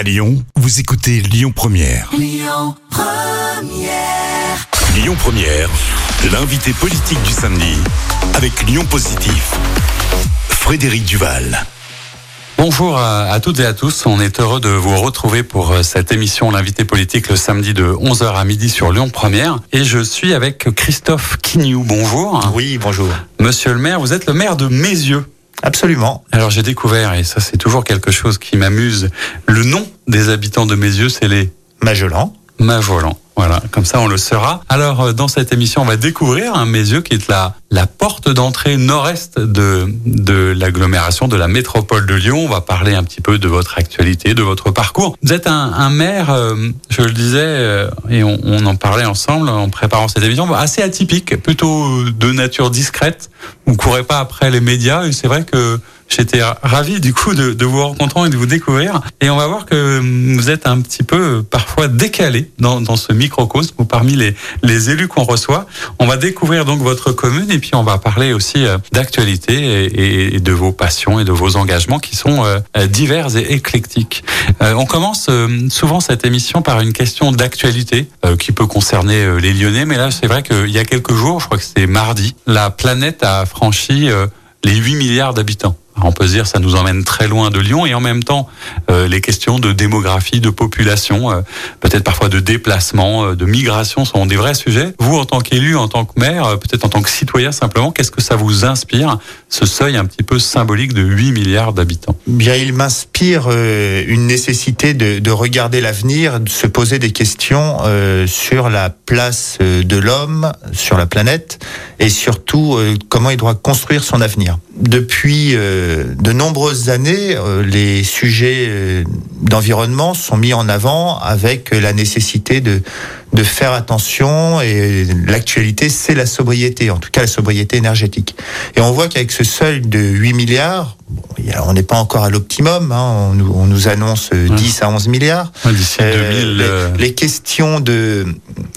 À Lyon, vous écoutez Lyon Première. Lyon Première, l'invité politique du samedi avec Lyon Positif. Frédéric Duval. Bonjour à, à toutes et à tous. On est heureux de vous retrouver pour euh, cette émission L'invité politique le samedi de 11h à midi sur Lyon Première. Et je suis avec Christophe Quignou. Bonjour. Oui, bonjour. Monsieur le maire, vous êtes le maire de Mézieux. Absolument. Alors j'ai découvert, et ça c'est toujours quelque chose qui m'amuse, le nom des habitants de Mézieux, c'est les Magellan. Mavolans. Voilà, comme ça on le saura. Alors euh, dans cette émission, on va découvrir un Mézieux qui est la, la porte d'entrée nord-est de, de l'agglomération de la métropole de Lyon. On va parler un petit peu de votre actualité, de votre parcours. Vous êtes un, un maire, euh, je le disais, euh, et on, on en parlait ensemble en préparant cette émission, assez atypique, plutôt de nature discrète. Vous courez pas après les médias et c'est vrai que J'étais ravi du coup de, de, vous rencontrer et de vous découvrir. Et on va voir que vous êtes un petit peu parfois décalé dans, dans ce microcosme ou parmi les, les élus qu'on reçoit. On va découvrir donc votre commune et puis on va parler aussi euh, d'actualité et, et, de vos passions et de vos engagements qui sont euh, divers et éclectiques. Euh, on commence souvent cette émission par une question d'actualité qui peut concerner les Lyonnais, mais là c'est vrai qu'il y a quelques jours, je crois que c'était mardi, la planète a franchi les 8 milliards d'habitants. On peut se dire ça nous emmène très loin de Lyon et en même temps euh, les questions de démographie, de population, euh, peut-être parfois de déplacement, euh, de migration sont des vrais sujets. Vous en tant qu'élu, en tant que maire, peut-être en tant que citoyen simplement, qu'est-ce que ça vous inspire ce seuil un petit peu symbolique de 8 milliards d'habitants? Bien, il m'inspire une nécessité de, de regarder l'avenir, de se poser des questions sur la place de l'homme sur la planète et surtout comment il doit construire son avenir. Depuis de nombreuses années, les sujets d'environnement sont mis en avant avec la nécessité de, de faire attention et l'actualité c'est la sobriété, en tout cas la sobriété énergétique. Et on voit qu'avec ce seuil de 8 milliards, bon, on n'est pas encore à l'optimum, hein, on, nous, on, nous annonce 10 à 11 milliards. D'ici 2000, euh, les, les, questions de,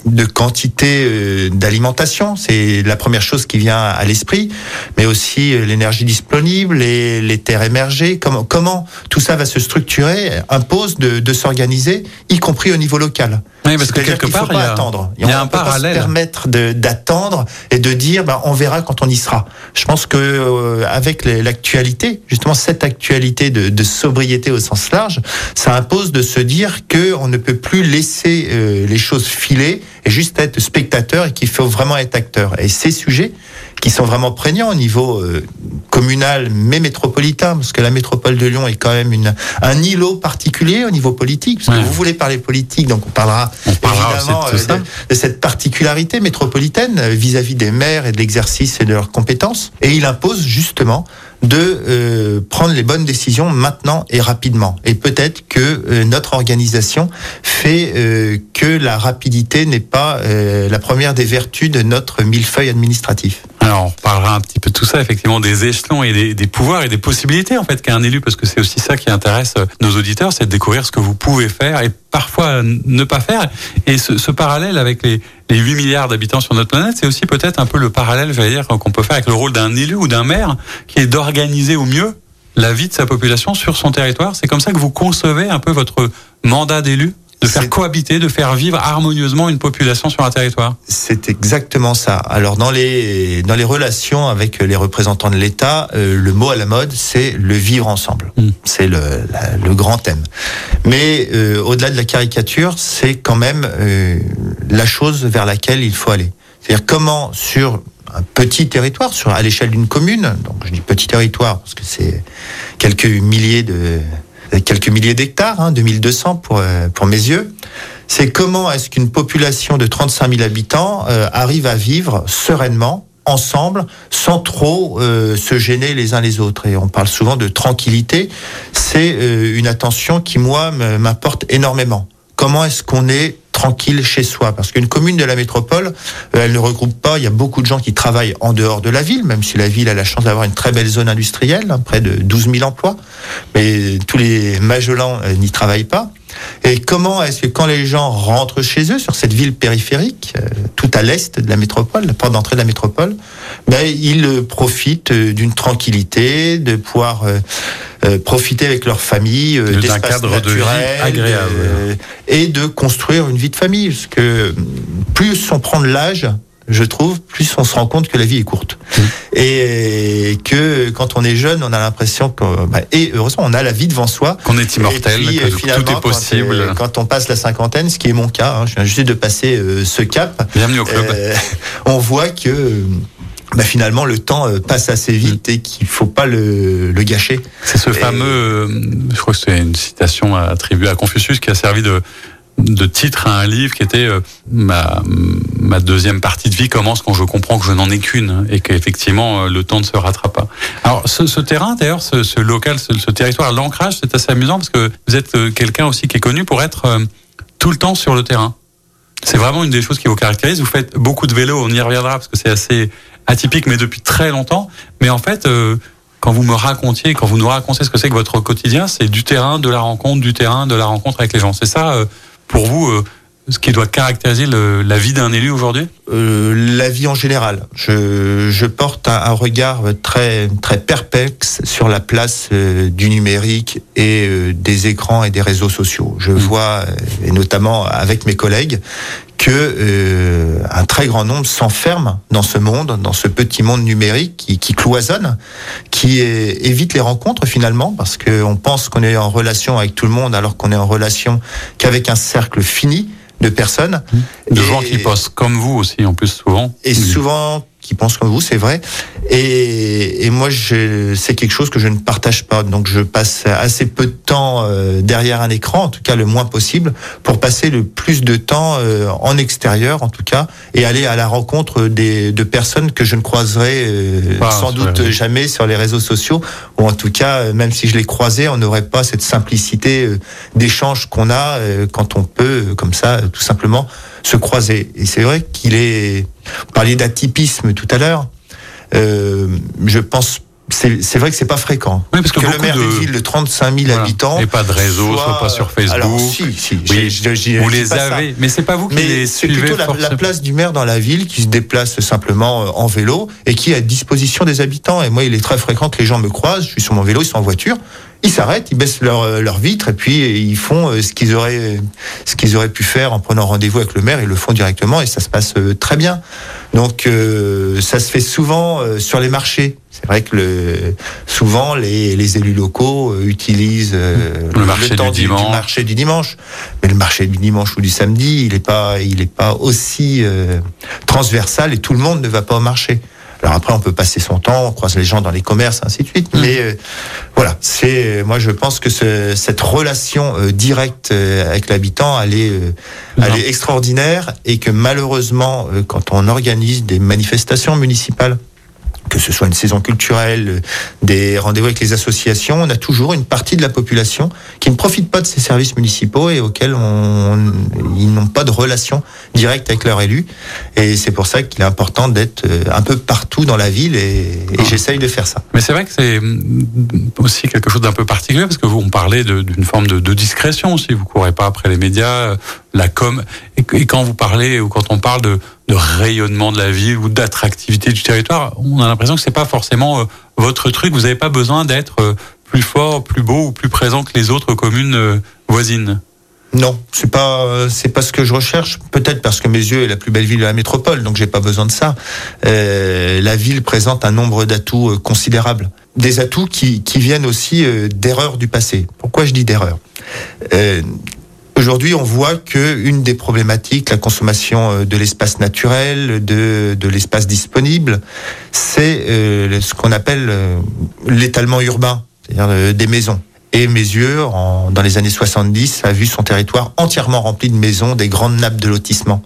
de quantité euh, d'alimentation, c'est la première chose qui vient à l'esprit, mais aussi euh, l'énergie disponible, les, les terres émergées, comment, comment tout ça va se structurer, impose de, de s'organiser, y compris au niveau local. Oui, parce que quelque part, il y a, attendre. Il y a un parallèle. Pas se permettre d'attendre et de dire, ben, on verra quand on y sera. Je pense que euh, avec l'actualité, justement cette actualité de, de, sobriété au sens large, ça impose de se dire que on ne peut plus laisser euh, les choses filer et juste être spectateur et qu'il faut vraiment être acteur. Et ces sujets qui sont vraiment prégnants au niveau euh, communal mais métropolitain, parce que la métropole de Lyon est quand même une, un îlot particulier au niveau politique, parce que Ouais. vous voulez parler politique, donc on parlera, On parlera évidemment tout euh, de, de cette particularité métropolitaine euh, vis-à-vis des maires et de l'exercice et de leurs compétences. Et il impose justement de euh, prendre les bonnes décisions maintenant et rapidement. Et peut-être que euh, notre organisation fait euh, que la rapidité n'est pas euh, la première des vertus de notre millefeuille administratif. Alors, on parlera un petit peu de tout ça, effectivement, des échelons et des, pouvoirs et des possibilités, en fait, qu'a un élu, parce que c'est aussi ça qui intéresse euh, nos auditeurs, c'est de découvrir ce que vous pouvez faire et parfois euh, ne pas faire. Et ce, ce parallèle avec les, les 8 milliards d'habitants sur notre planète, c'est aussi peut-être un peu le parallèle, j'allais dire, qu'on peut faire avec le rôle d'un élu ou d'un maire, qui est d'organiser au mieux la vie de sa population sur son territoire. C'est comme ça que vous concevez un peu votre mandat d'élu? De faire cohabiter, de faire vivre harmonieusement une population sur un territoire. C'est exactement ça. Alors dans les dans les relations avec les représentants de l'État, euh, le mot à la mode, c'est le vivre ensemble. Mm. C'est le, la- le grand thème. Mais euh, au-delà de la caricature, c'est quand même euh, la chose vers laquelle il faut aller. C'est-à-dire comment sur un petit territoire, sur à l'échelle d'une commune, donc je dis petit territoire parce que c'est quelques milliers de quelques milliers d'hectares, hein, 2200 pour euh, pour mes yeux. C'est comment est-ce qu'une population de 35 000 habitants euh, arrive à vivre sereinement ensemble sans trop euh, se gêner les uns les autres. Et on parle souvent de tranquillité. C'est euh, une attention qui moi m'importe énormément. Comment est-ce qu'on est tranquille chez soi. Parce qu'une commune de la métropole euh, elle ne regroupe pas il y a beaucoup de gens qui travaillent en dehors de la ville même si la ville a la chance d'avoir une très belle zone industrielle hein, près de 12 000 emplois. Mais tous les Magellan euh, n'y travaillent pas Et comment est-ce que quand les gens rentrent chez eux sur cette ville périphérique, euh, tout à l'est de la métropole, la porte d'entrée de la métropole, ben, ils profitent d'une tranquillité, de pouvoir profiter avec leur famille d'espace naturel agréable et de construire une vie de famille. Parce que plus on prend de l'âge, je trouve, plus on se rend compte que la vie est courte. Mmh. Et que quand on est jeune, on a l'impression que, bah, et heureusement, on a la vie devant soi. Qu'on est immortel, que tout est possible. Quand, on passe la cinquantaine, ce qui est mon cas, hein, je viens juste de passer euh, ce cap. Bienvenue au club. Euh, on voit que bah finalement le temps euh, passe assez vite et qu'il faut pas le, le gâcher. C'est ce fameux, je crois que c'est une citation attribuée à Confucius qui a servi de de titre à un livre qui était euh, ma, ma deuxième partie de vie commence quand je comprends que je n'en ai qu'une et qu'effectivement euh, le temps ne se rattrape pas. Alors ce, ce terrain d'ailleurs, ce, ce, local, ce, ce territoire, l'ancrage, c'est assez amusant parce que vous êtes euh, quelqu'un aussi qui est connu pour être tout le temps sur le terrain. C'est vraiment une des choses qui vous caractérise. Vous faites beaucoup de vélo, on y reviendra parce que c'est assez atypique, mais depuis très longtemps. Mais en fait, quand vous me racontiez, quand vous nous racontez ce que c'est que votre quotidien, c'est du terrain, de la rencontre, du terrain, de la rencontre avec les gens. C'est ça pour vous euh, ce qui doit caractériser la vie d'un élu aujourd'hui? Euh, La vie en général. Je, je porte un, regard très très perplexe sur la place euh, du numérique et des écrans et des réseaux sociaux. Je mmh. vois, et notamment avec mes collègues, que euh, un très grand nombre s'enferme dans ce monde, dans ce petit monde numérique qui, qui cloisonne, qui est, évite les rencontres finalement, parce qu'on pense qu'on est en relation avec tout le monde alors qu'on est en relation qu'avec un cercle fini de personnes. De gens qui pensent comme vous aussi, en plus souvent. Et souvent qui pensent comme vous, c'est vrai. Et, et moi, c'est quelque chose que je ne partage pas. Donc, je passe assez peu de temps euh, derrière un écran, en tout cas le moins possible, pour passer le plus de temps euh, en extérieur, en tout cas, et aller à la rencontre des, de personnes que je ne croiserai euh, sans doute jamais sur les réseaux sociaux, ou en tout cas, même si je les croisais, on n'aurait pas cette simplicité d'échange qu'on a quand on peut, comme ça, tout simplement, se croiser. Et c'est vrai qu'il est. Vous parliez d'atypisme tout à l'heure. Euh, je pense c'est vrai que c'est pas fréquent. Oui, parce que, le maire d'une ville de 35 000 habitants. Et pas de réseau, soit, pas sur Facebook. Alors, si, si. Oui, vous les avez, mais c'est pas vous qui mais les suivez. C'est plutôt la, place du maire dans la ville qui se déplace simplement euh, en vélo et qui est à disposition des habitants. Et moi, il est très fréquent que les gens me croisent. Je suis sur mon vélo, ils sont en voiture ils s'arrêtent, ils baissent leur, euh, leur vitre et puis euh, ils font euh, ce qu'ils auraient, ce qu'ils auraient pu faire en prenant rendez-vous avec le maire. Ils le font directement et ça se passe très bien. Donc ça se fait souvent sur les marchés. C'est vrai que le, souvent les, les élus locaux utilisent le, marché du, dimanche. marché du dimanche, mais le marché du dimanche ou du samedi, il n'est pas, il est pas aussi transversal et tout le monde ne va pas au marché. Alors après, on peut passer son temps, on croise les gens dans les commerces, ainsi de suite. Mm. Mais euh, voilà, c'est moi je pense que ce, cette relation euh, directe euh, avec l'habitant, elle est, elle est extraordinaire et que malheureusement, quand on organise des manifestations municipales que ce soit une saison culturelle, des rendez-vous avec les associations, on a toujours une partie de la population qui ne profite pas de ces services municipaux et auxquels on, ils n'ont pas de relation directe avec leurs élus. Et c'est pour ça qu'il est important d'être euh, un peu partout dans la ville et, et j'essaye de faire ça. Mais c'est vrai que c'est aussi quelque chose d'un peu particulier parce que vous, on parlait d'une forme de, de, discrétion aussi. Vous courez pas après les médias, la com. Et, quand vous parlez ou quand on parle de, de rayonnement de la ville ou d'attractivité du territoire, on a l'impression que c'est pas forcément euh, votre truc. Vous n'avez pas besoin d'être euh, plus fort, plus beau ou plus présent que les autres communes euh, voisines. Non, c'est pas c'est pas ce que je recherche. Peut-être parce que mes yeux est la plus belle ville de la métropole, donc j'ai pas besoin de ça. La ville présente un nombre d'atouts considérables, des atouts qui, qui viennent aussi d'erreurs du passé. Pourquoi je dis d'erreurs? Aujourd'hui, on voit que une des problématiques, la consommation euh, de l'espace naturel, de, de l'espace disponible, c'est euh, ce qu'on appelle euh, l'étalement urbain, c'est-à-dire des maisons. Et mes dans les années 70, a vu son territoire entièrement rempli de maisons, des grandes nappes de lotissement.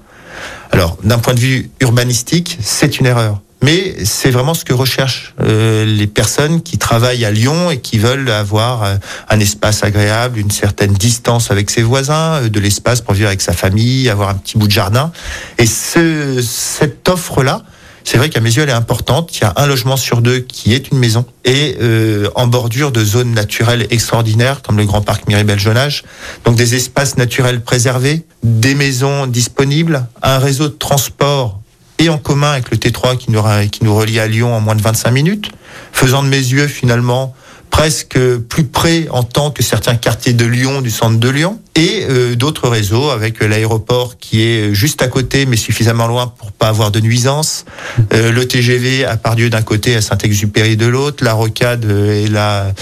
Alors, d'un point de vue urbanistique, c'est une erreur. Mais c'est vraiment ce que recherchent euh, les personnes qui travaillent à Lyon et qui veulent avoir euh, un espace agréable, une certaine distance avec ses voisins, euh, de l'espace pour vivre avec sa famille, avoir un petit bout de jardin. Et ce, cette offre-là, c'est vrai qu'à mes yeux, elle est importante. Il y a un logement sur deux qui est une maison et euh, en bordure de zones naturelles extraordinaires comme le Grand Parc Miribel-Jonage. Donc des espaces naturels préservés, des maisons disponibles, un réseau de transport et en commun avec le T3 qui nous, qui nous relie à Lyon en moins de 25 minutes, faisant de mes yeux finalement presque plus près en temps que certains quartiers de Lyon, du centre de Lyon, et euh, d'autres réseaux avec l'aéroport qui est juste à côté mais suffisamment loin pour pas avoir de nuisance, euh, le TGV à Pardieu d'un côté, à Saint-Exupéry de l'autre, la Rocade euh, et la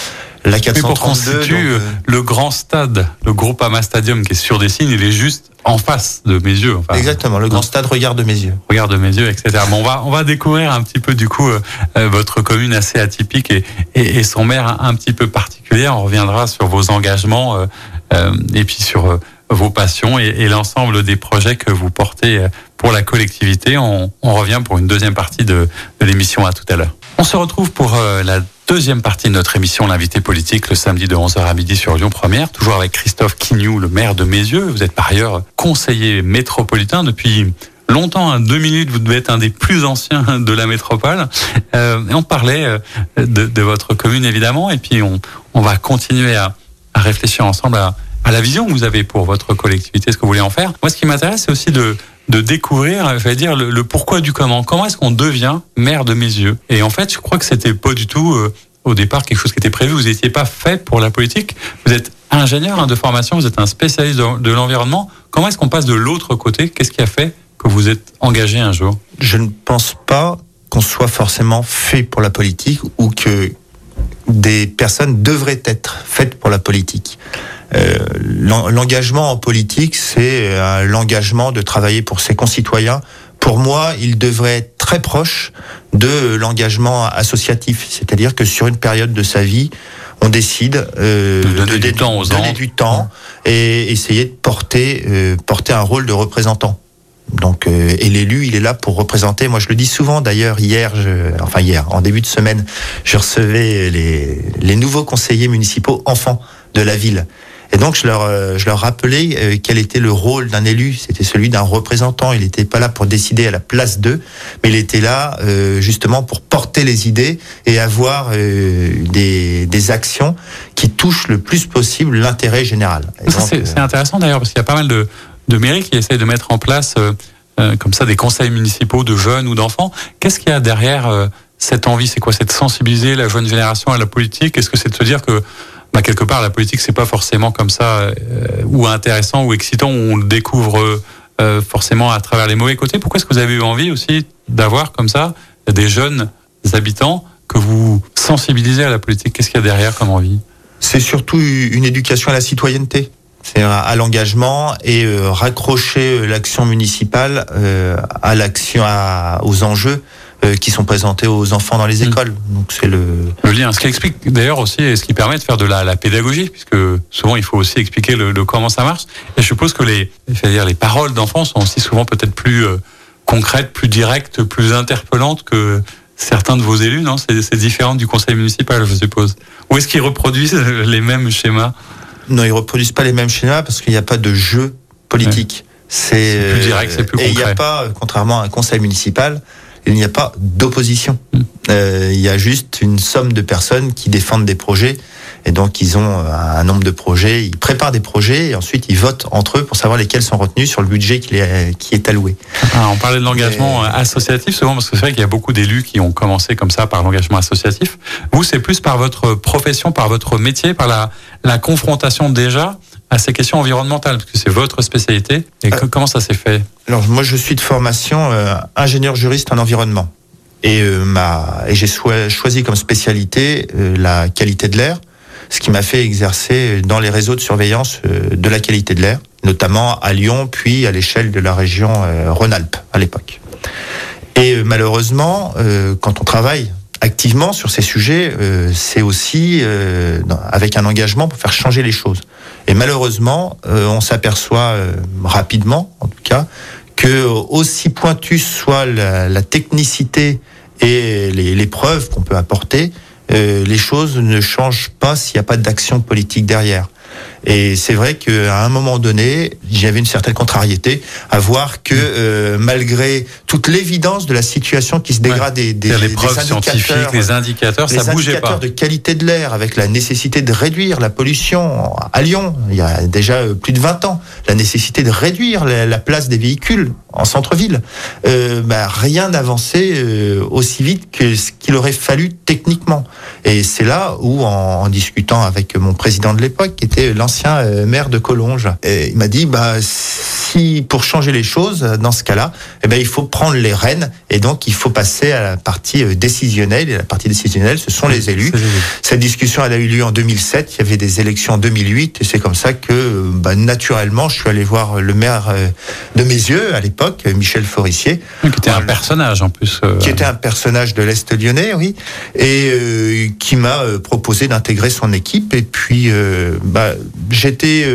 la 432. Mais pour le grand stade, le Groupama Stadium qui est sur des signes, il est juste en face de mes yeux. Enfin, Exactement, le grand stade regarde mes yeux. Regarde mes yeux, etc. Bon, on va on va découvrir un petit peu du coup euh, euh, votre commune assez atypique et, et, et, son maire un petit peu particulier. On reviendra sur vos engagements euh, euh et puis sur vos passions et, et l'ensemble des projets que vous portez pour la collectivité. On, on revient pour une deuxième partie de, de l'émission à tout à l'heure. On se retrouve pour la Deuxième partie de notre émission, l'invité politique, le samedi de 11h à midi sur Lyon Première, toujours avec Christophe Quignou, le maire de Mézieux. Vous êtes par ailleurs conseiller métropolitain depuis longtemps, à deux minutes, vous devez être un des plus anciens de la métropole. Euh, on parlait euh, de, de, votre commune, évidemment, et puis on, on va continuer à, à réfléchir ensemble à, à, la vision que vous avez pour votre collectivité, ce que vous voulez en faire. Moi, ce qui m'intéresse, c'est aussi de, de découvrir, je dire, le, pourquoi du comment. Comment est-ce qu'on devient maire de mes yeux? Et en fait, je crois que c'était pas du tout euh, au départ quelque chose qui était prévu. Vous n'étiez pas fait pour la politique. Vous êtes ingénieur hein, de formation, vous êtes un spécialiste de l'environnement. Comment est-ce qu'on passe de l'autre côté? Qu'est-ce qui a fait que vous êtes engagé un jour? Je ne pense pas qu'on soit forcément fait pour la politique ou que des personnes devraient être faites pour la politique. Euh, l'engagement en politique, c'est euh, l'engagement de travailler pour ses concitoyens. Pour moi, il devrait être très proche de l'engagement associatif, c'est-à-dire que sur une période de sa vie, on décide euh, de donner, de, du, temps aux donner du temps et essayer de porter euh, porter un rôle de représentant. Donc euh, et l'élu, il est là pour représenter. Moi, je le dis souvent. D'ailleurs, hier, je, enfin hier, en début de semaine, je recevais les les nouveaux conseillers municipaux enfants de la ville. Et donc je leur, euh, je leur rappelais euh, quel était le rôle d'un élu. C'était celui d'un représentant. Il n'était pas là pour décider à la place d'eux, mais il était là euh, justement pour porter les idées et avoir des, des actions qui touchent le plus possible l'intérêt général. C'est intéressant d'ailleurs parce qu'il y a pas mal de, de mairies qui essayent de mettre en place comme ça des conseils municipaux de jeunes ou d'enfants. Qu'est-ce qu'il y a derrière cette envie? C'est quoi? C'est de sensibiliser la jeune génération à la politique? Est-ce que c'est de se dire que bah, quelque part, la politique, c'est pas forcément comme ça, euh, ou intéressant ou excitant, où on le découvre euh, forcément à travers les mauvais côtés? Pourquoi est-ce que vous avez eu envie aussi d'avoir comme ça des jeunes habitants que vous sensibilisez à la politique? Qu'est-ce qu'il y a derrière comme envie? C'est surtout une éducation à la citoyenneté c'est à l'engagement et euh, raccrocher euh, l'action municipale euh, à l'action aux enjeux euh, qui sont présentés aux enfants dans les mm. écoles. Donc c'est le le lien. Ce qui explique d'ailleurs aussi, et ce qui permet de faire de la, la pédagogie, puisque souvent il faut aussi expliquer le, le, comment ça marche. Et je suppose que les, dire les paroles d'enfants sont aussi souvent peut-être plus euh, concrètes, plus directes, plus interpellantes que certains de vos élus, non? C'est différent du conseil municipal, je suppose. Ou est-ce qu'ils reproduisent les mêmes schémas? Non, ils reproduisent pas les mêmes schémas parce qu'il n'y a pas de jeu politique. Ouais. C'est plus direct, c'est plus concret. Et il n'y a pas, contrairement à un conseil municipal, il n'y a pas d'opposition. Mm. Euh, il y a juste une somme de personnes qui défendent des projets. Et donc, ils ont un nombre de projets, ils préparent des projets et ensuite ils votent entre eux pour savoir lesquels sont retenus sur le budget qui est, qui est alloué. Ah, on parlait de l'engagement euh, associatif souvent parce que c'est vrai qu'il y a beaucoup d'élus qui ont commencé comme ça par l'engagement associatif. Vous, c'est plus par votre profession, par votre métier, par la, la confrontation déjà à ces questions environnementales, parce que c'est votre spécialité. Et euh, comment ça s'est fait? Alors moi, je suis de formation euh, ingénieur juriste en environnement, et euh, ma et j'ai choisi comme spécialité euh, la qualité de l'air, ce qui m'a fait exercer dans les réseaux de surveillance euh, de la qualité de l'air, notamment à Lyon, puis à l'échelle de la région Rhône-Alpes à l'époque. Et malheureusement, quand on travaille activement sur ces sujets, euh, c'est aussi euh, avec un engagement pour faire changer les choses. Et malheureusement, euh, on s'aperçoit rapidement, en tout cas, que aussi pointue soit la, technicité et les preuves qu'on peut apporter, les choses ne changent pas s'il n'y a pas d'action politique derrière. Et c'est vrai qu'à un moment donné, j'avais une certaine contrariété à voir que euh, malgré toute l'évidence de la situation qui se dégrade des, des, les preuves scientifiques, les indicateurs, les ça bougeait indicateurs pas. de qualité de l'air, avec la nécessité de réduire la pollution à Lyon, il y a déjà euh, plus de 20 ans, la nécessité de réduire la, la place des véhicules en centre-ville, euh, bah, rien n'avançait euh, aussi vite que ce qu'il aurait fallu techniquement. Et c'est là où, en, en, discutant avec mon président de l'époque, qui était l'ancien euh, maire de Collonges, et il m'a dit, bah, si pour changer les choses, dans ce cas-là, eh ben, il faut prendre les rênes et donc il faut passer à la partie euh, décisionnelle. Et la partie décisionnelle, ce sont les élus. Cette discussion, elle a eu lieu en 2007. Il y avait des élections en 2008 et c'est comme ça que, bah, naturellement, je suis allé voir le maire de mes yeux à l'époque, Michel Forissier. Qui était un personnage en plus. Euh... Qui était un personnage de l'Est lyonnais, oui. Et euh, qui m'a proposé d'intégrer son équipe. Et puis, euh, bah, j'étais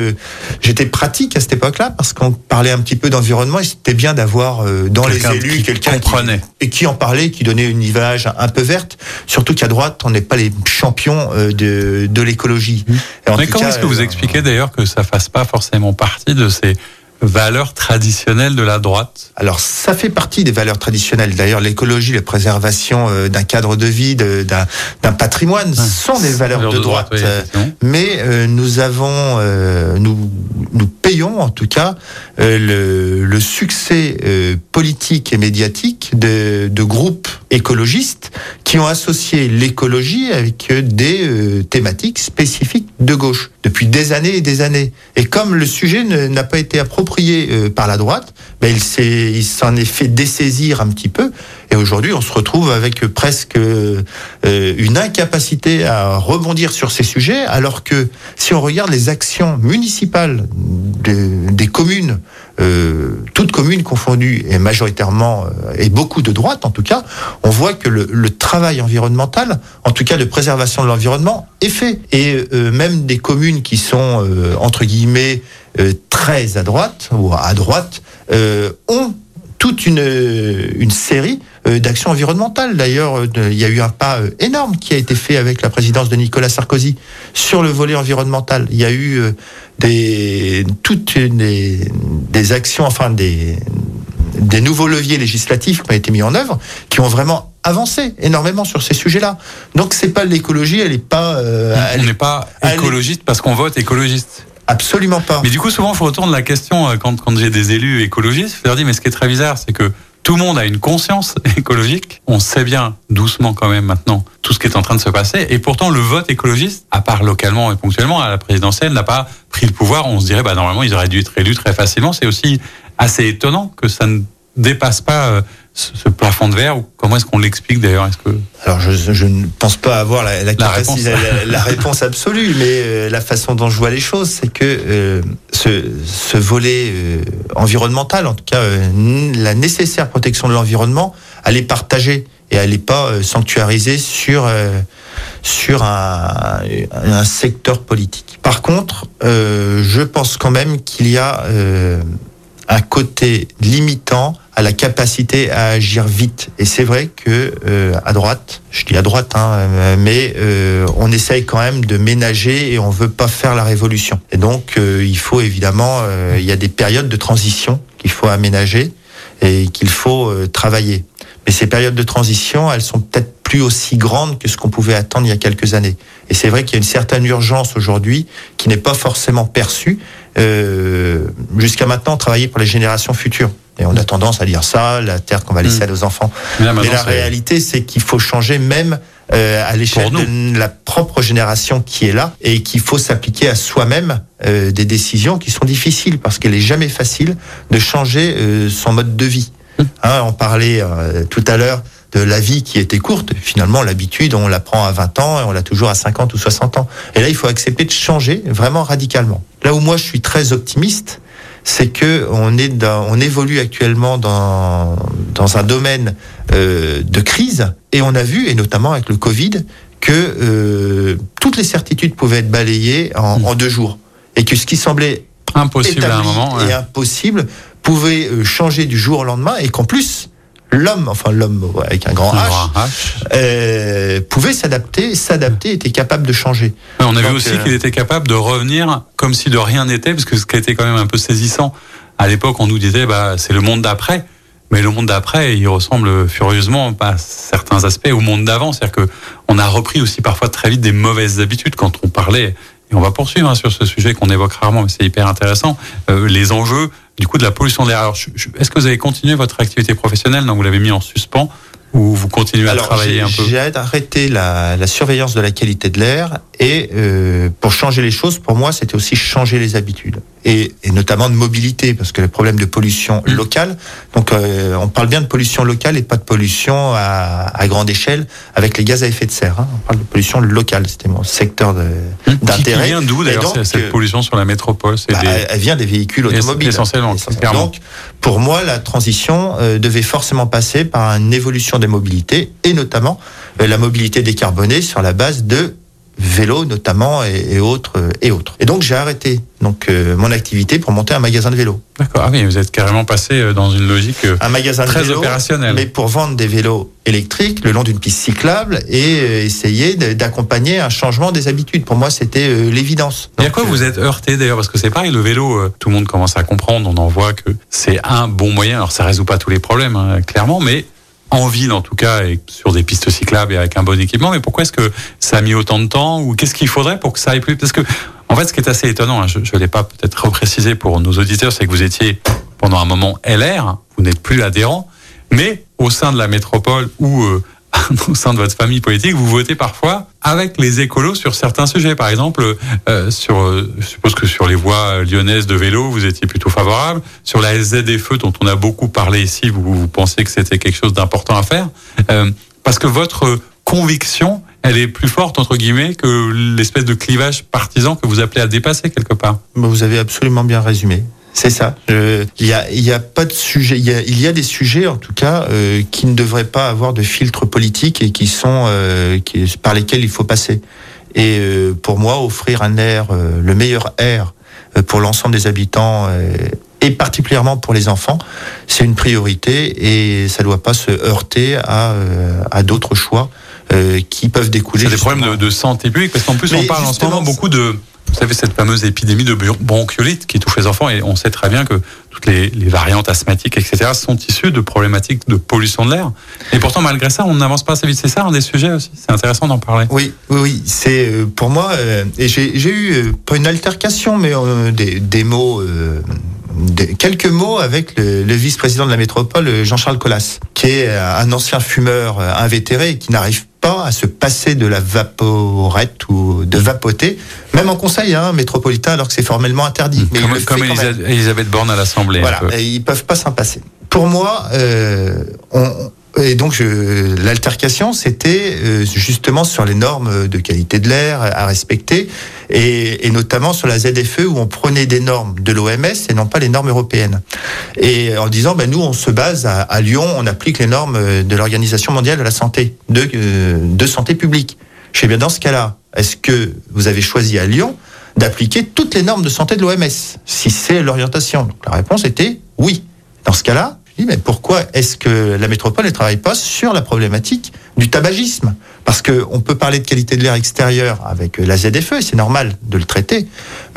j'étais pratique à cette époque-là parce qu'on parlait un petit peu d'environnement et c'était bien d'avoir dans les élus quelqu'un qui et qui en parlait, qui donnait une image un peu verte. Surtout qu'à droite, on n'est pas les champions de, de l'écologie. Mmh. Mais comment est-ce que vous expliquez d'ailleurs que ça fasse pas forcément partie de ces valeurs traditionnelles de la droite Alors ça fait partie des valeurs traditionnelles. D'ailleurs, l'écologie, la préservation euh, d'un cadre de vie, d'un patrimoine, ah, sont des valeurs de, de droite. droite oui, Mais euh, nous avons, euh, nous, nous payons en tout cas le, le, succès politique et médiatique de, de, groupes écologistes qui ont associé l'écologie avec des thématiques spécifiques de gauche depuis des années et des années. Et comme le sujet n'a pas été approprié euh, par la droite, ben il s'en est, fait dessaisir un petit peu. Et aujourd'hui, on se retrouve avec presque euh, une incapacité à rebondir sur ces sujets, alors que si on regarde les actions municipales de, des communes, euh, toutes communes confondues, et majoritairement, euh, et beaucoup de droite en tout cas, on voit que le, travail environnemental, en tout cas de préservation de l'environnement, est fait. Et euh, même des communes qui sont, euh, entre guillemets, euh, très à droite, ou à droite, ont toute une, une série d'actions environnementales. D'ailleurs, il y a eu un pas énorme qui a été fait avec la présidence de Nicolas Sarkozy sur le volet environnemental. Il y a eu des toutes des, des actions, enfin des des nouveaux leviers législatifs qui ont été mis en œuvre, qui ont vraiment avancé énormément sur ces sujets-là. Donc c'est pas l'écologie, elle est pas. Euh, on n'est pas écologiste parce qu'on vote écologiste. Absolument pas. Mais du coup, souvent, je retourne la question quand, quand j'ai des élus écologistes. Je leur dis, mais ce qui est très bizarre, c'est que tout le monde a une conscience écologique. On sait bien, doucement quand même maintenant, tout ce qui est en train de se passer. Et pourtant, le vote écologiste, à part localement et ponctuellement à la présidentielle, n'a pas pris le pouvoir. On se dirait, bah, normalement, ils auraient dû être élus très facilement. C'est aussi assez étonnant que ça ne dépasse pas ce plafond de verre ou comment est-ce qu'on l'explique d'ailleurs est-ce que alors je, je, ne pense pas avoir la, la, la, réponse. La, la, réponse. absolue mais euh, la façon dont je vois les choses c'est que euh, ce, ce, volet euh, environnemental en tout cas euh, la nécessaire protection de l'environnement elle est partagée et elle n'est pas euh, sanctuarisée sur sur un, un, secteur politique par contre je pense quand même qu'il y a un côté limitant à la capacité à agir vite. Et c'est vrai que euh, à droite, je dis à droite, hein, mais euh, on essaye quand même de ménager et on veut pas faire la révolution. Et donc euh, il faut évidemment, euh, il y a des périodes de transition qu'il faut aménager et qu'il faut euh, travailler. Mais ces périodes de transition, elles sont peut-être plus aussi grandes que ce qu'on pouvait attendre il y a quelques années. Et c'est vrai qu'il y a une certaine urgence aujourd'hui qui n'est pas forcément perçue. Euh, Jusqu'à maintenant, travailler pour les générations futures. Et on a tendance à dire ça, la terre qu'on va laisser mmh. à nos enfants. Mais, Mais la réalité, c'est qu'il faut changer même euh, à l'échelle de la propre génération qui est là et qu'il faut s'appliquer à soi-même euh, des décisions qui sont difficiles parce qu'elle est jamais facile de changer euh, son mode de vie. Mmh. Hein, on parlait euh, tout à l'heure de la vie qui était courte. Finalement, l'habitude, on la prend à 20 ans et on l'a toujours à 50 ou 60 ans. Et là, il faut accepter de changer vraiment radicalement. Là où moi, je suis très optimiste, c'est que on est dans, on évolue actuellement dans dans un domaine euh, de crise et on a vu et notamment avec le Covid que euh, toutes les certitudes pouvaient être balayées en, mmh. en, deux jours et que ce qui semblait impossible à un moment ouais. et impossible pouvait euh, changer du jour au lendemain et qu'en plus l'homme, enfin l'homme avec un grand H, euh, pouvait s'adapter, s'adapter, était capable de changer. on a vu aussi qu'il était capable de revenir comme si de rien n'était, parce que ce qui été quand même un peu saisissant, à l'époque on nous disait bah c'est le monde d'après. Mais le monde d'après, il ressemble furieusement, à certains aspects, au monde d'avant. C'est-à-dire que on a repris aussi parfois très vite des mauvaises habitudes quand on parlait. Et on va poursuivre hein, sur ce sujet qu'on évoque rarement, mais c'est hyper intéressant. Euh, les enjeux du coup de la pollution de l'air. Est-ce que vous avez continué votre activité professionnelle? Non, vous l'avez mis en suspens ou vous continuez à travailler un peu? J'ai arrêté la, la, surveillance de la qualité de l'air et euh, pour changer les choses, pour moi, c'était aussi changer les habitudes et, et, notamment de mobilité parce que le problème de pollution mmh. locale. Donc, euh, on parle bien de pollution locale et pas de pollution à, à grande échelle avec les gaz à effet de serre. Hein. On parle de pollution locale. C'était mon secteur d'intérêt. Vient d'où d'ailleurs cette euh, pollution sur la métropole bah, Elle vient des véhicules automobiles. Essentiellement. Donc, pour moi, la transition euh, devait forcément passer par une évolution des mobilités et notamment euh, la mobilité décarbonée sur la base de vélo notamment et, autres et autres. Et donc j'ai arrêté donc euh, mon activité pour monter un magasin de vélo. D'accord. Ah oui, vous êtes carrément passé euh, dans une logique un magasin très de vélo, opérationnelle. Mais pour vendre des vélos électriques le long d'une piste cyclable et essayer d'accompagner un changement des habitudes. Pour moi, c'était l'évidence. Et à quoi vous êtes heurté d'ailleurs? Parce que c'est pareil, le vélo, tout le monde commence à comprendre, on en voit que c'est un bon moyen. Alors ça résout pas tous les problèmes, hein, clairement, mais en ville en tout cas et sur des pistes cyclables et avec un bon équipement. Mais pourquoi est-ce que ça a mis autant de temps ou qu'est-ce qu'il faudrait pour que ça aille plus Parce que en fait, ce qui est assez étonnant, hein, je ne l'ai pas peut-être reprécisé pour nos auditeurs, c'est que vous étiez pendant un moment LR, vous n'êtes plus adhérent, mais au sein de la métropole ou euh, au sein de votre famille politique, vous votez parfois avec les écolos sur certains sujets. Par exemple, euh, sur, euh, je suppose que sur les voies lyonnaises de vélo, vous étiez plutôt favorable. Sur la ZFE, dont on a beaucoup parlé ici, vous, vous pensez que c'était quelque chose d'important à faire, euh, parce que votre conviction, elle est plus forte entre guillemets que l'espèce de clivage partisan que vous appelez à dépasser quelque part. Vous avez absolument bien résumé. C'est ça. il y a, il y a pas de sujet. Il y a, il y a des sujets, en tout cas, euh, qui ne devraient pas avoir de filtre politique et qui sont euh, qui, par lesquels il faut passer. Et euh, pour moi, offrir un air, euh, le meilleur air euh, pour l'ensemble des habitants et particulièrement pour les enfants, c'est une priorité et ça ne doit pas se heurter à, à d'autres choix qui peuvent découler. C'est des problèmes de, de, santé publique parce qu'en plus on parle en ce moment beaucoup de vous savez, cette fameuse épidémie de bronchiolite qui touche les enfants, et on sait très bien que toutes les, variantes asthmatiques, etc., sont issues de problématiques de pollution de l'air. Et pourtant, malgré ça, on n'avance pas assez vite. C'est ça un des sujets aussi. C'est intéressant d'en parler. Oui, oui, oui. C'est euh, pour moi, euh, et j'ai eu euh, pas une altercation, mais des, mots. Quelques mots avec le, le vice-président de la métropole, Jean-Charles Collas, qui est un ancien fumeur invétéré qui n'arrive pas à se passer de la vaporette ou de vapoter, même en conseil hein, métropolitain, alors que c'est formellement interdit. Mais comme, comme Elisabeth Borne à l'Assemblée. Voilà, et ils peuvent pas s'en passer. Pour moi, euh, on, et donc l'altercation, c'était euh, justement sur les normes de qualité de l'air à respecter, et, et, notamment sur la ZFE où on prenait des normes de l'OMS et non pas les normes européennes. Et en disant, ben nous, on se base à, à Lyon, on applique les normes de l'Organisation mondiale de la santé, de, euh, de santé publique. Je sais bien dans ce cas-là, est-ce que vous avez choisi à Lyon d'appliquer toutes les normes de santé de l'OMS, si c'est l'orientation La réponse était oui. Dans ce cas-là, mais pourquoi est-ce que la métropole ne travaille pas sur la problématique du tabagisme? Parce qu'on peut parler de qualité de l'air extérieur avec la ZFE, c'est normal de le traiter,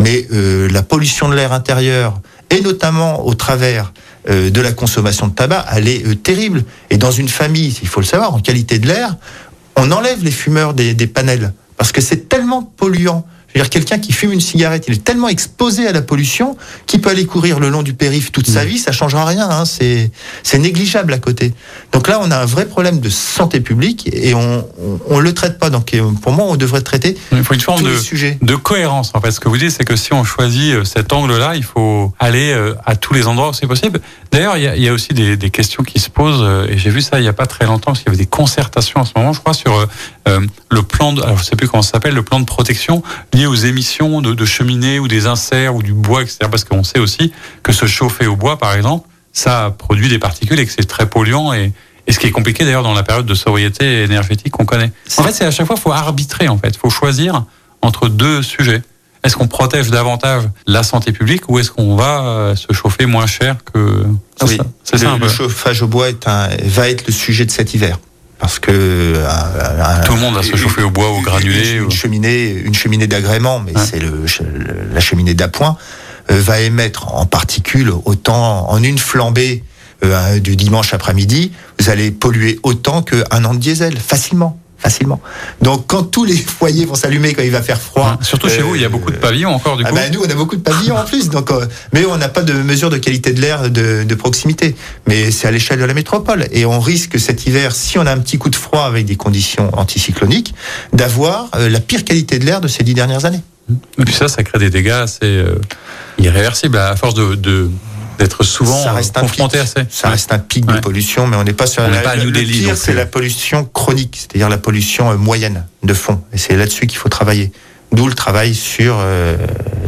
mais euh, la pollution de l'air intérieur, et notamment au travers euh, de la consommation de tabac, elle est euh, terrible. Et dans une famille, il faut le savoir, en qualité de l'air, on enlève les fumeurs des panels, parce que c'est tellement polluant dire quelqu'un qui fume une cigarette, il est tellement exposé à la pollution qu'il peut aller courir le long du périph toute sa mmh. vie, ça changera rien. Hein, c'est c'est négligeable à côté. Donc là, on a un vrai problème de santé publique et on on, le traite pas. Donc euh, pour moi, on devrait traiter il faut une forme de, de cohérence. En fait, ce que vous dites, c'est que si on choisit euh, cet angle-là, il faut aller euh, à tous les endroits où c'est possible. D'ailleurs, il y a, y a, aussi des, des, questions qui se posent et j'ai vu ça il y a pas très longtemps parce qu'il y avait des concertations en ce moment, je crois, sur euh, le plan de, alors je sais plus comment ça s'appelle, le plan de protection lié aux émissions de, de cheminées ou des inserts ou du bois, etc. Parce qu'on sait aussi que se chauffer au bois, par exemple, ça produit des particules et que c'est très polluant et, et ce qui est compliqué d'ailleurs dans la période de sobriété énergétique qu'on connaît. En fait, c'est à chaque fois, faut arbitrer en fait, faut choisir entre deux sujets. Est-ce qu'on protège davantage la santé publique ou est-ce qu'on va se chauffer moins cher que oui, c'est ça. Le chauffage au bois est un, va être le sujet de cet hiver parce que euh, tout le monde va se chauffer au bois, au granulé, une, cheminée, une cheminée d'agrément, mais c'est le, la cheminée d'appoint euh, va émettre en particules autant en une flambée euh, du dimanche après-midi, vous allez polluer autant qu'un an de diesel facilement facilement. Donc quand tous les foyers vont s'allumer quand il va faire froid. surtout chez vous, il y a beaucoup de pavillons encore du ah coup. Bah, nous, on a beaucoup de pavillons en plus, donc euh, mais on n'a pas de mesure de qualité de l'air de, de, proximité. Mais c'est à l'échelle de la métropole et on risque cet hiver, si on a un petit coup de froid avec des conditions anticycloniques, d'avoir euh, la pire qualité de l'air de ces dix dernières années. Et puis ça, ça crée des dégâts assez euh, irréversibles à force de, de d'être souvent ça reste confronté à ça. Ça reste un pic de pollution, mais on n'est pas sur la, pas le, pire, c'est la pollution chronique, c'est-à-dire la pollution euh, moyenne de fond. Et c'est là-dessus qu'il faut travailler. D'où le travail sur euh,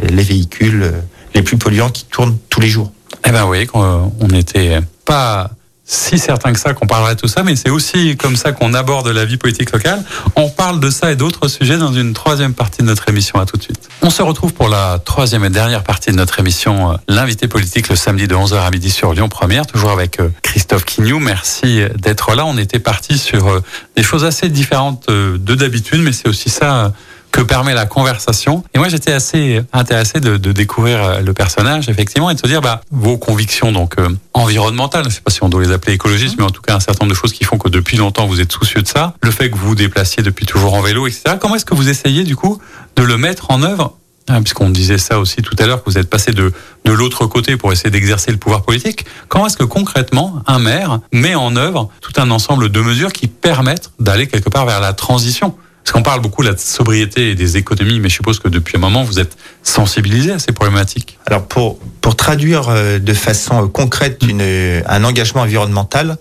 les véhicules euh, les plus polluants qui tournent tous les jours. Eh ben oui, on n'était pas si certain que ça qu'on parlerait de tout ça, mais c'est aussi comme ça qu'on aborde la vie politique locale. On parle de ça et d'autres sujets dans une troisième partie de notre émission. À tout de suite. On se retrouve pour la troisième et dernière partie de notre émission, euh, l'invité politique le samedi de 11h à midi sur Lyon Première, toujours avec euh, Christophe Quignou. Merci d'être là. On était parti sur euh, des choses assez différentes de d'habitude, mais c'est aussi ça que permet la conversation. Et moi, j'étais assez intéressé de, de, découvrir euh, le personnage, effectivement, et de se dire, bah, vos convictions donc euh, environnementales, je sais pas si on doit les appeler écologistes, mais en tout cas un certain nombre de choses qui font que depuis longtemps vous êtes soucieux de ça, le fait que vous vous déplaciez depuis toujours en vélo, etc. Comment est-ce que vous essayez du coup de le mettre en œuvre? Hein, puisqu'on disait ça aussi tout à l'heure, que vous êtes passé de, de l'autre côté pour essayer d'exercer le pouvoir politique. Comment est-ce que concrètement, un maire met en œuvre tout un ensemble de mesures qui permettent d'aller quelque part vers la transition? Parce qu'on parle beaucoup de la sobriété et des économies, mais je suppose que depuis un moment, vous êtes sensibilisé à ces problématiques. Alors pour, pour traduire euh, de façon concrète une, un engagement environnemental,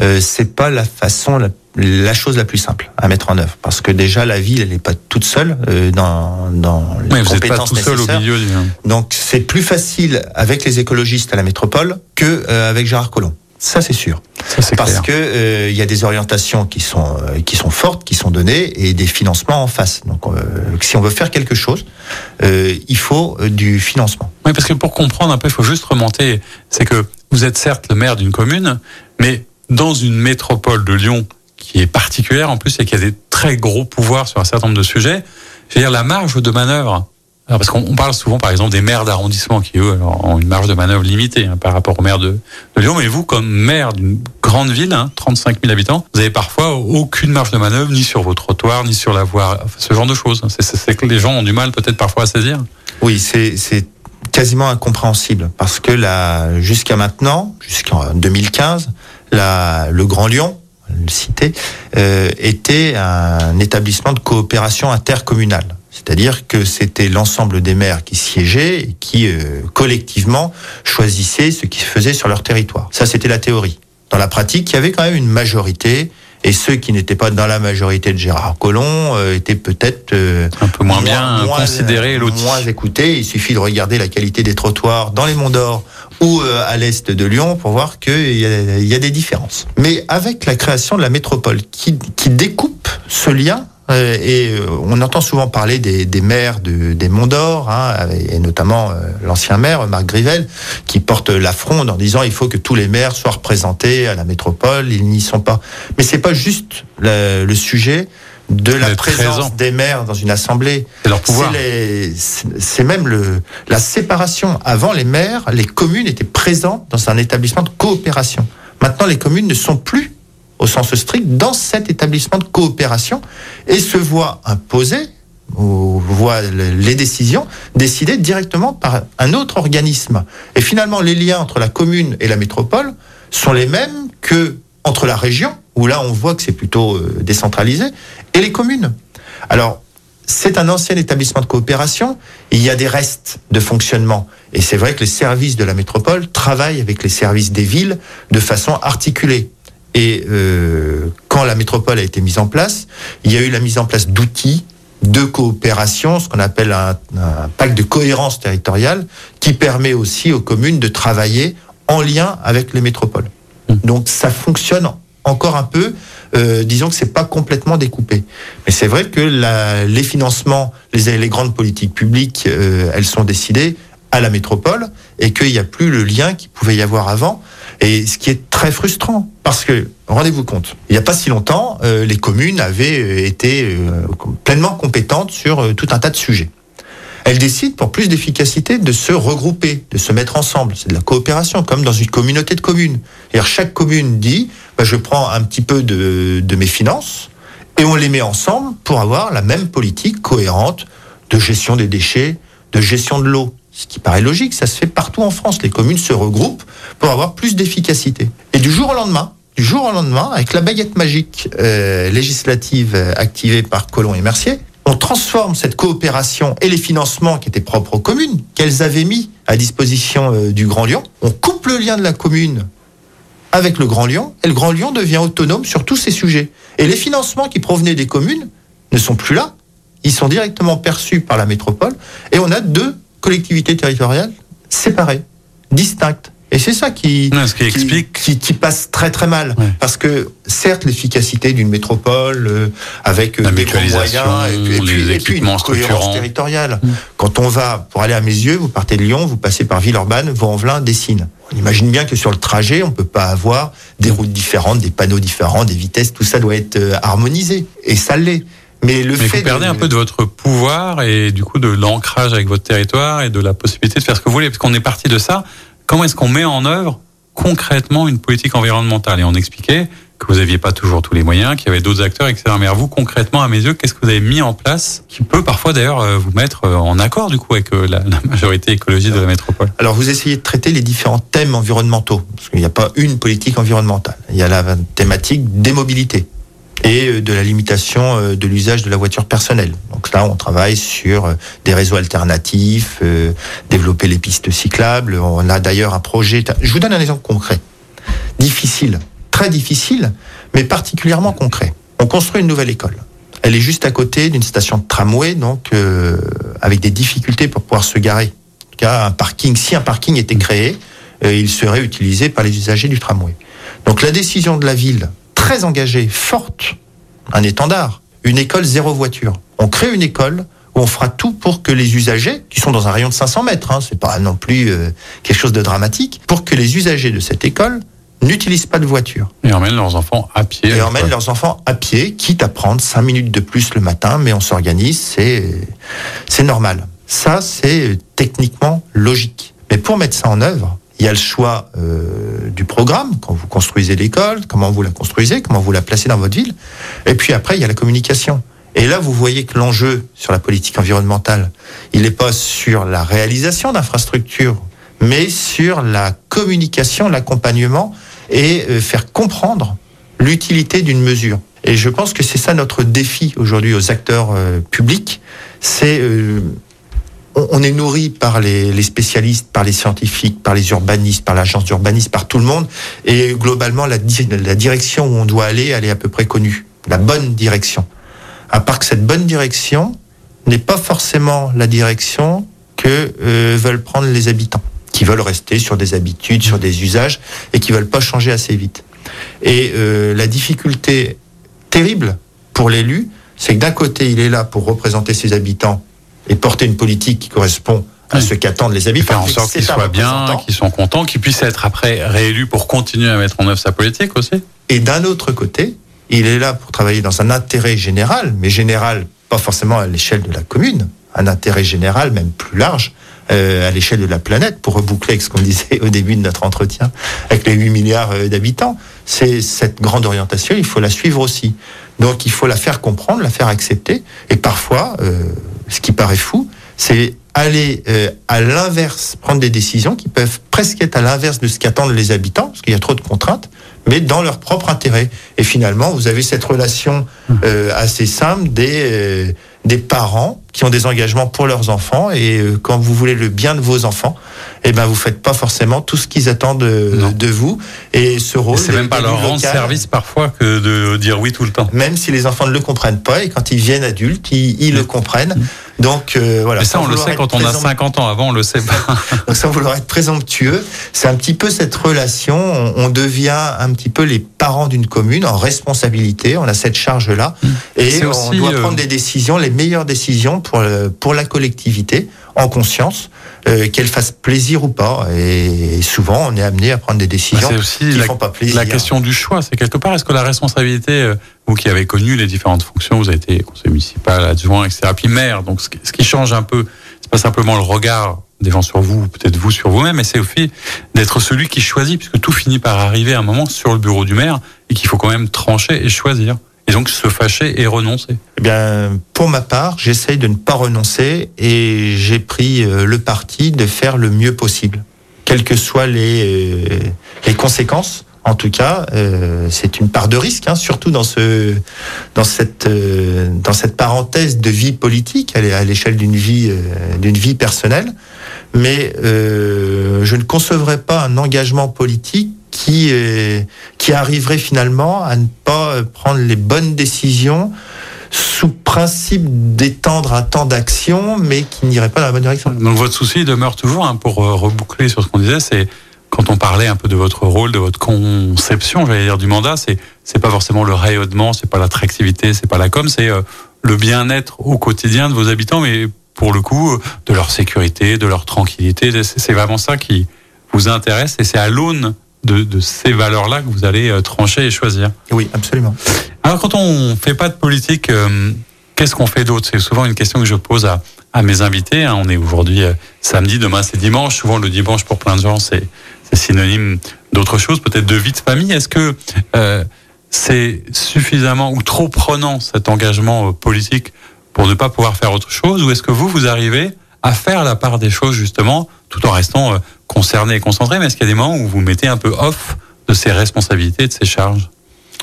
euh, c'est pas la façon la, la, chose la plus simple à mettre en œuvre parce que déjà la ville elle n'est pas toute seule euh, dans dans les oui, compétences vous pas tout Seul au milieu, Donc c'est plus facile avec les écologistes à la métropole que euh, avec Gérard Collomb. Ça c'est sûr. Ça, Parce clair. que il euh, y a des orientations qui sont euh, qui sont fortes, qui sont données et des financements en face. Donc euh, si on veut faire quelque chose, euh, il faut euh, du financement. Oui, parce que pour comprendre un peu, il faut juste remonter. C'est que vous êtes certes le maire d'une commune, mais dans une métropole de Lyon qui est particulière en plus et qui a des très gros pouvoirs sur un certain nombre de sujets. Je veux dire la marge de manœuvre parce qu'on parle souvent, par exemple, des maires d'arrondissement qui, eux, ont une marge de manœuvre limitée hein, par rapport aux maires de, Lyon. Mais vous, comme maire d'une grande ville, hein, 35 000 habitants, vous avez parfois aucune marge de manœuvre, ni sur vos trottoirs, ni sur la voie, ce genre de choses. C'est que les gens ont du mal peut-être parfois à saisir. Oui, c'est quasiment incompréhensible. Parce que jusqu'à maintenant, jusqu'en 2015, la, le Grand Lyon, le cité, euh, était un établissement de coopération intercommunale. C'est-à-dire que c'était l'ensemble des maires qui siégeaient et qui euh, collectivement choisissaient ce qui se faisait sur leur territoire. Ça, c'était la théorie. Dans la pratique, il y avait quand même une majorité. Et ceux qui n'étaient pas dans la majorité de Gérard Collomb euh, étaient peut-être euh, un peu moins, bien moins, considérés, moins écoutés. Il suffit de regarder la qualité des trottoirs dans les Monts d'Or ou euh, à l'est de Lyon pour voir qu'il y, a, y a des différences. Mais avec la création de la métropole qui, qui découpe ce lien euh, et euh, on entend souvent parler des, des maires de, des Monts d'Or, hein, et notamment euh, l'ancien maire Marc Grivel, qui porte la fronde en disant il faut que tous les maires soient représentés à la métropole. Ils n'y sont pas. Mais c'est pas juste le, le sujet de la présence présent. des maires dans une assemblée. C'est leur pouvoir. C'est même le, la séparation. Avant, les maires, les communes étaient présentes dans un établissement de coopération. Maintenant, les communes ne sont plus au sens strict dans cet établissement de coopération et se voit imposer ou voit les décisions décidées directement par un autre organisme. Et finalement, les liens entre la commune et la métropole sont les mêmes que entre la région, où là on voit que c'est plutôt euh, décentralisé, et les communes. Alors, c'est un ancien établissement de coopération, il y a des restes de fonctionnement. Et c'est vrai que les services de la métropole travaillent avec les services des villes de façon articulée. Et euh, quand la métropole a été mise en place, il y a eu la mise en place d'outils de coopération, ce qu'on appelle un, un, pacte de cohérence territoriale, qui permet aussi aux communes de travailler en lien avec les métropoles. Mmh. Donc ça fonctionne encore un peu, euh, disons que c'est pas complètement découpé. Mais c'est vrai que la, les financements, les, les grandes politiques publiques, euh, elles sont décidées à la métropole et qu'il n'y a plus le lien qu'il pouvait y avoir avant. Et ce qui est très frustrant, parce que rendez-vous compte, il n'y a pas si longtemps, euh, les communes avaient euh, été euh, pleinement compétentes sur tout un tas de sujets. Elles décident, pour plus d'efficacité, de se regrouper, de se mettre ensemble. C'est de la coopération, comme dans une communauté de communes. Chaque commune dit, bah, je prends un petit peu de mes finances et on les met ensemble pour avoir la même politique cohérente de gestion des déchets, de gestion de l'eau. Ce qui paraît logique, ça se fait partout en France. Les communes se regroupent pour avoir plus d'efficacité. Et du jour au lendemain, du jour au lendemain, avec la baguette magique euh, législative euh, activée par Collomb et Mercier, on transforme cette coopération et les financements qui étaient propres aux communes, qu'elles avaient mis à disposition euh, du Grand Lyon. On coupe le lien de la commune avec le Grand Lyon, et le Grand Lyon devient autonome sur tous ces sujets. Et les financements qui provenaient des communes ne sont plus là. Ils sont directement perçus par la métropole, et on a deux collectivités territoriales séparées, distinctes. Et c'est ça qui, Non, ce qui explique- qui, qui passe très très mal. Ouais. Parce que certes, l'efficacité d'une métropole, euh, avec euh, La des gros moyens, et puis, et puis- les et puis une cohérence territoriale. Quand on va, pour aller à mes yeux, vous partez de Lyon, vous passez par Villeurbanne, Vaux-en-Velin, Dessines. On imagine bien que sur le trajet, on peut pas avoir des routes différentes, des panneaux différents, des vitesses, tout ça doit être euh, harmonisé. Et ça l'est. Mais le Mais fait vous perdez de- un peu de votre pouvoir et du coup de l'ancrage avec votre territoire et de la possibilité de faire ce que vous voulez, parce qu'on est parti de ça. Comment est-ce qu'on met en œuvre concrètement une politique environnementale Et on expliquait que vous n'aviez pas toujours tous les moyens, qu'il y avait d'autres acteurs, etc. Mais à vous, concrètement, à mes yeux, qu'est-ce que vous avez mis en place qui peut parfois d'ailleurs euh, vous mettre euh, en accord du coup avec euh, la, la majorité écologique de la métropole? Alors vous essayez de traiter les différents thèmes environnementaux, parce qu'il n'y a pas une politique environnementale. Il y a la thématique des mobilités et euh, de la limitation euh, de l'usage de la voiture personnelle. Donc là, on travaille sur euh, des réseaux alternatifs, euh, développer les pistes cyclables. On a d'ailleurs un projet. Je vous donne un exemple concret, difficile, très difficile, mais particulièrement concret. On construit une nouvelle école. Elle est juste à côté d'une station de tramway, donc euh, avec des difficultés pour pouvoir se garer. En tout cas, un parking, si un parking était créé, euh, il serait utilisé par les usagers du tramway. Donc la décision de la ville, très engagée, forte, un étendard, une école zéro voiture. On crée une école où on fera tout pour que les usagers, qui sont dans un rayon de 500 mètres, hein, c'est pas non plus euh, quelque chose de dramatique, pour que les usagers de cette école n'utilisent pas de voiture Et emmènent leurs enfants à pied. et emmènent leurs enfants à pied, quitte à prendre 5 minutes de plus le matin, mais on s'organise, c'est normal. Ça, c'est techniquement logique. Mais pour mettre ça en œuvre, il y a le choix euh, du programme, quand vous construisez l'école, comment vous la construisez, comment vous la placez dans votre ville. Et puis après, il y a la communication. Et là, vous voyez que l'enjeu sur la politique environnementale, il n'est pas sur la réalisation d'infrastructures, mais sur la communication, l'accompagnement et euh, faire comprendre l'utilité d'une mesure. Et je pense que c'est ça notre défi aujourd'hui aux acteurs euh, publics. C'est on, est nourri par les, spécialistes, par les scientifiques, par les urbanistes, par l'agence d'urbanisme, par tout le monde. Et globalement, la direction où on doit aller, elle est à peu près connue. La bonne direction. À part que cette bonne direction n'est pas forcément la direction que euh, veulent prendre les habitants, qui veulent rester sur des habitudes, sur des usages, et qui veulent pas changer assez vite. Et euh, la difficulté terrible pour l'élu, c'est que d'un côté, il est là pour représenter ses habitants et porter une politique qui correspond à Oui. ce qu'attendent les habitants. faire en sorte qu'ils soient bien, qu'ils soient contents, qu'ils puissent être après réélus pour continuer à mettre en œuvre sa politique aussi. Et d'un autre côté, il est là pour travailler dans un intérêt général, mais général pas forcément à l'échelle de la commune, un intérêt général même plus large euh, à l'échelle de la planète, pour reboucler avec ce qu'on disait au début de notre entretien, avec les 8 milliards euh, d'habitants. C'est cette grande orientation, il faut la suivre aussi. Donc il faut la faire comprendre, la faire accepter, et parfois, euh, ce qui paraît fou, c'est aller euh, à l'inverse, prendre des décisions qui peuvent presque être à l'inverse de ce qu'attendent les habitants, parce qu'il y a trop de contraintes, mais dans leur propre intérêt. Et finalement, vous avez cette relation euh, assez simple des, euh, des parents qui ont des engagements pour leurs enfants, et euh, quand vous voulez le bien de vos enfants, eh ben vous faites pas forcément tout ce qu'ils attendent de, Non. de vous, et ce rôle. c'est même pas leur rendre service parfois que de dire oui tout le temps. même si les enfants ne le comprennent pas, et quand ils viennent adultes, ils, ils le comprennent. Donc euh, voilà. Et ça, on le sait quand on a présent- 50 ans. Avant, on le sait pas. Donc sans vouloir être présomptueux, c'est un petit peu cette relation. On, on devient un petit peu les parents d'une commune en responsabilité. On a cette charge-là et C'est on aussi, doit euh, prendre des décisions, les meilleures décisions pour le- pour la collectivité, en conscience, euh, qu'elle fasse plaisir ou pas. Et souvent, on est amené à prendre des décisions Bah, aussi qui la, font pas plaisir. la question du choix. C'est quelque part, est-ce que la responsabilité, euh, vous qui avez connu les différentes fonctions, vous avez été conseiller municipal, adjoint, etc., puis maire, donc ce qui, ce qui change un peu, c'est pas simplement le regard des gens sur vous, ou peut-être vous sur vous-même, mais c'est aussi d'être celui qui choisit, puisque tout finit par arriver à un moment sur le bureau du maire, et qu'il faut quand même trancher et choisir. Et donc se fâcher et renoncer. Eh bien, pour ma part, j'essaye de ne pas renoncer et j'ai pris euh, le parti de faire le mieux possible, quelles que soient les, euh, les conséquences. En tout cas, euh, c'est une part de risque, hein, surtout dans ce, dans cette, dans cette parenthèse de vie politique, à l'échelle d'une vie, d'une vie personnelle. Mais je ne concevrais pas un engagement politique qui, euh, qui arriverait finalement à ne pas euh, prendre les bonnes décisions sous principe d'étendre un temps d'action, mais qui n'irait pas dans la bonne direction. Donc votre souci demeure toujours, hein, pour euh, reboucler sur ce qu'on disait, c'est quand on parlait un peu de votre rôle, de votre conception, j'allais dire du mandat, c'est c'est pas forcément le rayonnement, c'est pas l'attractivité, c'est pas la com, c'est le bien-être au quotidien de vos habitants, mais pour le coup de leur sécurité, de leur tranquillité, c'est vraiment ça qui vous intéresse et c'est à l'aune de, de ces valeurs-là que vous allez euh, trancher et choisir. Oui, absolument. Alors quand on fait pas de politique, euh, qu'est-ce qu'on fait d'autre? C'est souvent une question que je pose à, à mes invités. hein. On est aujourd'hui euh, samedi, demain c'est dimanche. Souvent le dimanche pour plein de gens c'est c'est synonyme d'autre chose, peut-être de vie de famille. Est-ce que euh, c'est suffisamment ou trop prenant cet engagement politique pour ne pas pouvoir faire autre chose? Ou est-ce que vous vous arrivez à faire la part des choses justement tout en restant euh, concerné et concentré mais est-ce qu'il y a des moments où vous mettez un peu off de ces responsabilités, de ces charges?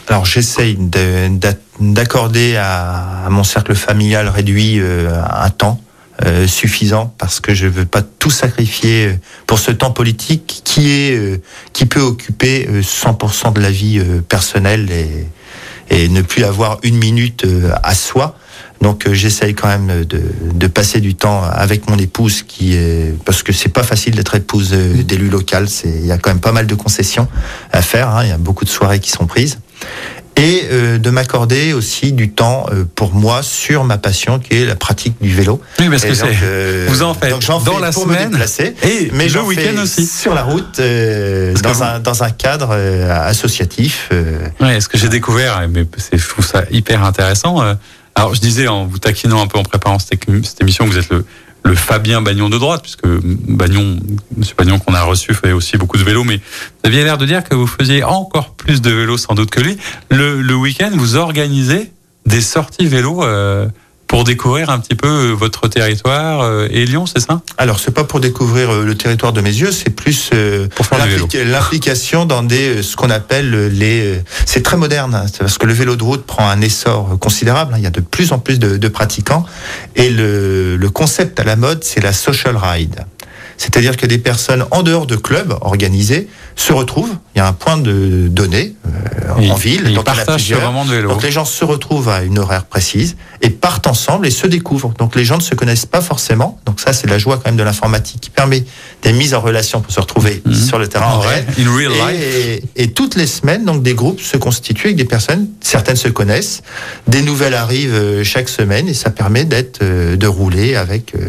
Alors j'essaye de- d'a- d'accorder à, mon cercle familial réduit euh, un temps euh, suffisant parce que je veux pas tout sacrifier euh, pour ce temps politique qui est qui peut occuper euh, 100% de la vie personnelle et, ne plus avoir une minute à soi. Donc euh, j'essaye quand même de, de passer du temps avec mon épouse qui est parce que c'est pas facile d'être épouse euh, d'élu local. C'est il y a quand même pas mal de concessions à faire. hein. Il y a beaucoup de soirées qui sont prises et euh, de m'accorder aussi du temps euh, pour moi sur ma passion qui est la pratique du vélo. Oui, parce Et que c'est euh, vous en faites donc j'en dans fais la pour me semaine déplacer, et mais le week-end aussi. sur la route dans vous- un dans un cadre associatif. Ouais, ce que j'ai découvert, mais c'est, je trouve ça hyper intéressant. Alors, je disais en vous taquinant un peu en préparant cette, émission, que vous êtes le, le Fabien Bagnon de droite, puisque Bagnon, Monsieur Bagnon qu'on a reçu fait aussi beaucoup de vélo, mais vous aviez l'air de dire que vous faisiez encore plus de vélo sans doute que lui. Le, le week-end, vous organisez des sorties vélo euh, pour découvrir un petit peu euh, votre territoire euh, et Lyon, c'est ça? Alors, c'est pas pour découvrir euh, le territoire de mes yeux, c'est plus euh, l'implication dans des ce qu'on appelle les. C'est très moderne, hein, parce que le vélo de route prend un essor considérable. hein, Il y a de plus en plus de, de pratiquants et le, le concept à la mode, c'est la social ride. C'est-à-dire que des personnes en dehors de clubs organisés se retrouvent. Il y a un point de données euh, Et en ville. Donc partagent de vélo. Donc les gens se retrouvent à une horaire précise et partent ensemble et se découvrent. Donc les gens ne se connaissent pas forcément. Donc ça, c'est la joie quand même de l'informatique qui permet des mises en relation pour se retrouver Mhm. sur le terrain En vrai, réel. in real life. Et, et toutes les semaines, donc des groupes se constituent avec des personnes. Certaines se connaissent, des nouvelles arrivent euh, chaque semaine et ça permet d'être, euh, de rouler avec euh,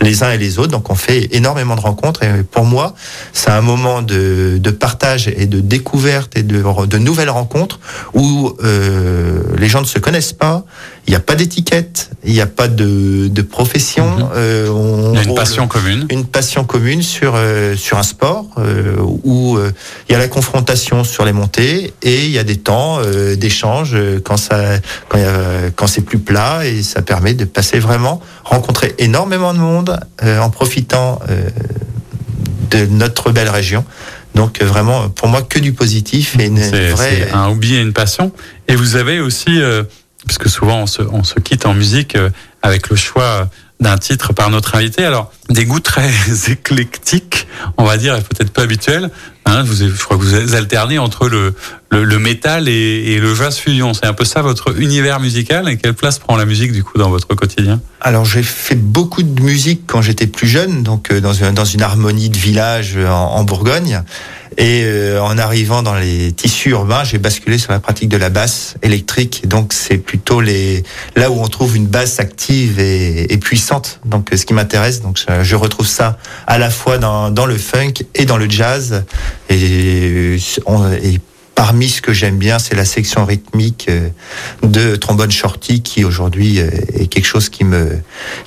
les uns et les autres. Donc on fait énormément de rencontres et pour moi, c'est un moment de, de partage et de découverte et de, de nouvelles rencontres où euh, les gens ne se connaissent pas. Il n'y a pas d'étiquette, il n'y a pas de, de profession. Mhm. euh, on Il y a une passion commune. une passion commune sur euh, sur un sport euh, où euh, il y a la confrontation sur les montées et il y a des temps euh, d'échange quand ça quand il y a- quand c'est plus plat et ça permet de passer vraiment rencontrer énormément de monde euh, en profitant euh, de notre belle région. Donc vraiment pour moi que du positif et une, C'est vraie c'est un hobby et une passion. Et vous avez aussi, euh, parce que souvent on se, quitte en musique euh, avec le choix d'un titre par notre invité. Alors, des goûts très éclectiques, on va dire, et peut-être pas habituels. Hein, je crois que vous alternez entre le, métal et, le jazz fusion. C'est un peu ça votre univers musical et quelle place prend la musique du coup dans votre quotidien? Alors j'ai fait beaucoup de musique quand j'étais plus jeune, donc dans une, dans une harmonie de village en, en Bourgogne. Et euh, en arrivant dans les tissus urbains, j'ai basculé sur la pratique de la basse électrique. Donc c'est plutôt les là où on trouve une basse active et, puissante. Donc ce qui m'intéresse, donc je retrouve ça à la fois dans le funk et dans le jazz. Et, on, et Parmi ce que j'aime bien, c'est la section rythmique euh, de trombone shorty qui aujourd'hui euh, est quelque chose qui me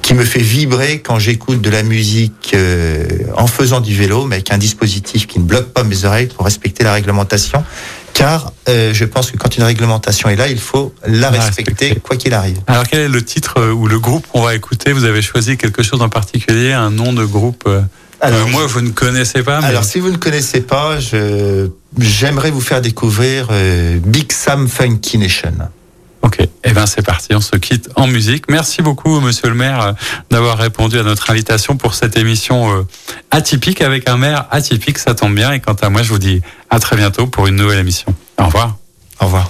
qui me fait vibrer quand j'écoute de la musique euh, en faisant du vélo, mais avec un dispositif qui ne bloque pas mes oreilles pour respecter la réglementation. Car je pense que quand une réglementation est là, il faut la respecter, quoi qu'il arrive. Alors quel est le titre ou le groupe qu'on va écouter? Vous avez choisi quelque chose en particulier, un nom de groupe alors, moi, vous ne connaissez pas. Mais... Alors, si vous ne connaissez pas, je j'aimerais vous faire découvrir euh, Big Sam Funky Nation. Ok, et eh ben c'est parti, on se quitte en musique. Merci beaucoup, Monsieur le Maire, euh, d'avoir répondu à notre invitation pour cette émission euh, atypique avec un maire atypique. Ça tombe bien. Et quant à moi, je vous dis à très bientôt pour une nouvelle émission. Au revoir. Au revoir.